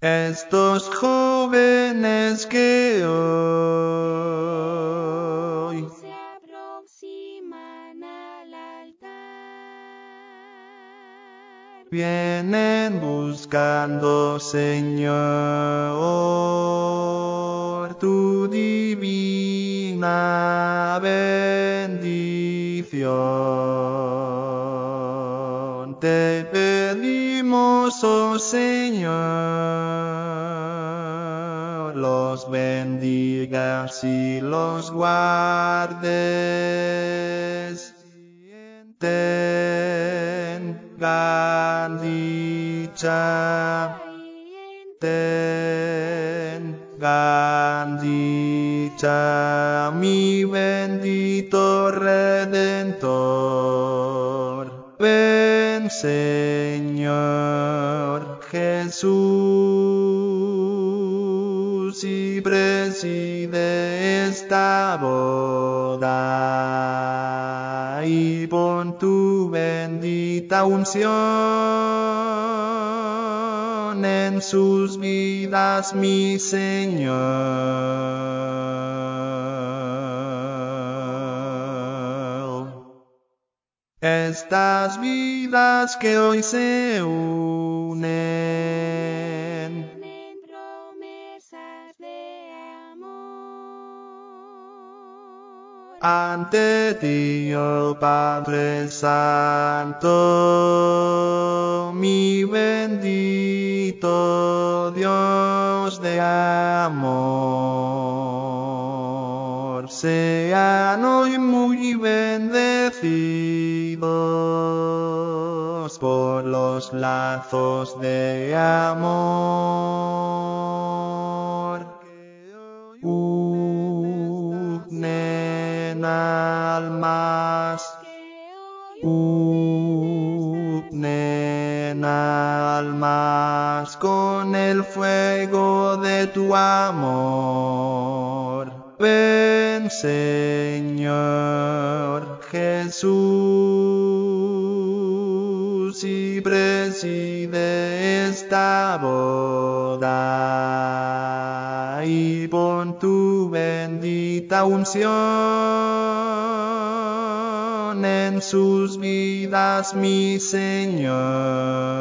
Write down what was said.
Estos jóvenes que hoy se aproximan al altar. vienen buscando, Señor, tu divina bendición. Te pedimos, oh Señor, los bendigas y los guardes. Tengan dicha, tengan dicha, mi bendito Redentor. Jesús, y preside esta boda, y pon tu bendita unción en sus vidas, mi Señor. Estas vidas que hoy se ante ti, oh Padre Santo, mi bendito Dios de amor, sean hoy muy bendecidos por los lazos de amor almas, unen con el fuego de tu amor. Ven, Señor Jesús, y preside esta boda, y pon tu bendita unción en sus vidas, mi Señor.